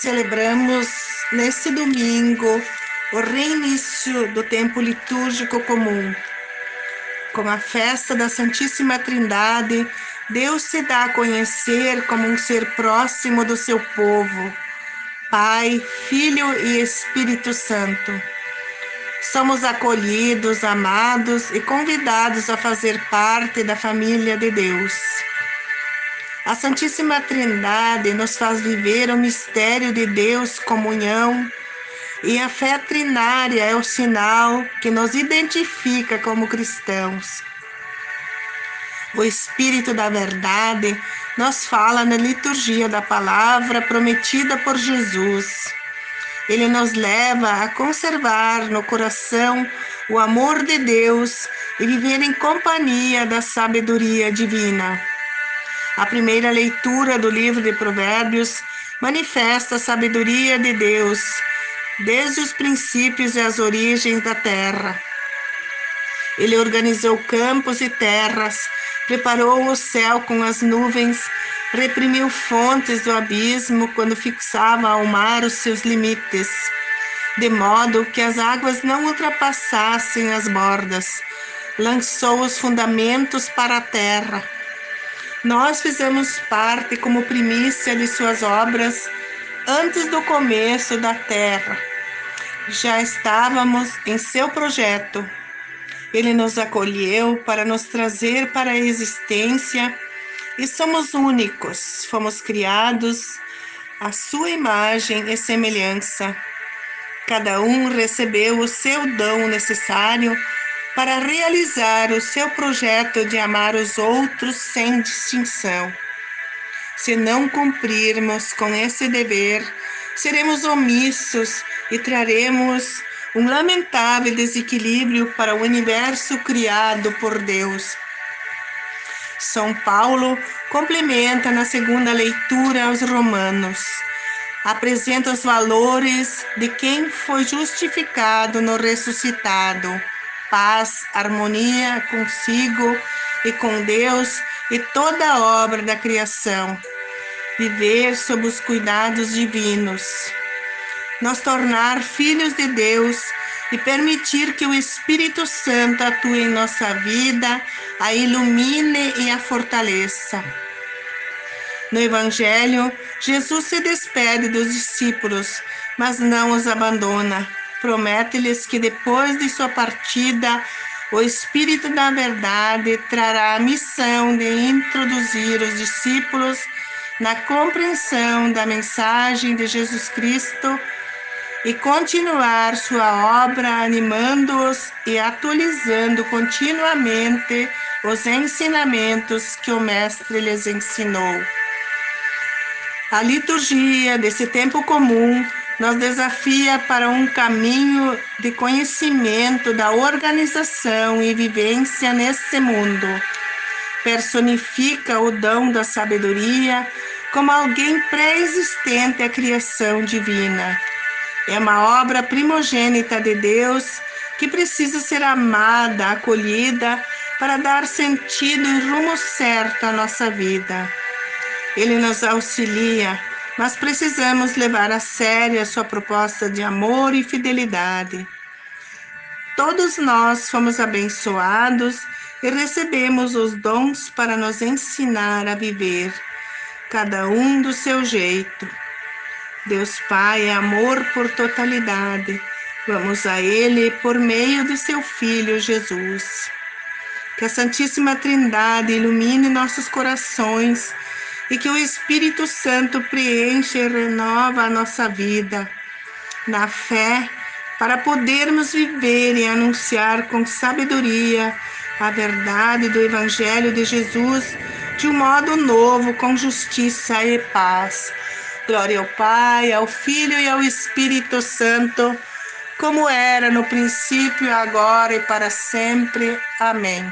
celebramos nesse domingo o reinício do tempo litúrgico comum. Com a festa da Santíssima Trindade, Deus se dá a conhecer como um ser próximo do seu povo, Pai, Filho e Espírito Santo. Somos acolhidos, amados e convidados a fazer parte da família de Deus. A Santíssima Trindade nos faz viver o mistério de Deus, comunhão, e a fé trinária é o sinal que nos identifica como cristãos. O Espírito da Verdade nos fala na liturgia da palavra prometida por Jesus. Ele nos leva a conservar no coração o amor de Deus e viver em companhia da sabedoria divina. A primeira leitura do livro de Provérbios manifesta a sabedoria de Deus desde os princípios e as origens da terra. Ele organizou campos e terras, preparou o céu com as nuvens, reprimiu fontes do abismo quando fixava ao mar os seus limites, de modo que as águas não ultrapassassem as bordas. Lançou os fundamentos para a terra nós fizemos parte como primícia de suas obras antes do começo da terra. Já estávamos em seu projeto. Ele nos acolheu para nos trazer para a existência e somos únicos. Fomos criados à sua imagem e semelhança. Cada um recebeu o seu dom necessário para realizar o seu projeto de amar os outros sem distinção. Se não cumprirmos com esse dever, seremos omissos e traremos um lamentável desequilíbrio para o universo criado por Deus. São Paulo complementa na segunda leitura aos Romanos. Apresenta os valores de quem foi justificado no ressuscitado paz, harmonia consigo e com Deus e toda a obra da criação. Viver sob os cuidados divinos. Nos tornar filhos de Deus e permitir que o Espírito Santo atue em nossa vida, a ilumine e a fortaleça. No Evangelho, Jesus se despede dos discípulos, mas não os abandona promete-lhes que depois de sua partida, o Espírito da Verdade trará a missão de introduzir os discípulos na compreensão da mensagem de Jesus Cristo e continuar sua obra animando-os e atualizando continuamente os ensinamentos que o Mestre lhes ensinou. A liturgia desse tempo comum nos desafia para um caminho de conhecimento da organização e vivência nesse mundo. Personifica o dom da sabedoria como alguém pré-existente à criação divina. É uma obra primogênita de Deus que precisa ser amada, acolhida, para dar sentido e rumo certo à nossa vida. Ele nos auxilia mas precisamos levar a sério a sua proposta de amor e fidelidade. Todos nós fomos abençoados e recebemos os dons para nos ensinar a viver, cada um do seu jeito. Deus Pai é amor por totalidade. Vamos a Ele por meio de seu Filho Jesus. Que a Santíssima Trindade ilumine nossos corações e que o Espírito Santo preencha e renova a nossa vida na fé para podermos viver e anunciar com sabedoria a verdade do Evangelho de Jesus de um modo novo, com justiça e paz. Glória ao Pai, ao Filho e ao Espírito Santo, como era no princípio, agora e para sempre. Amém.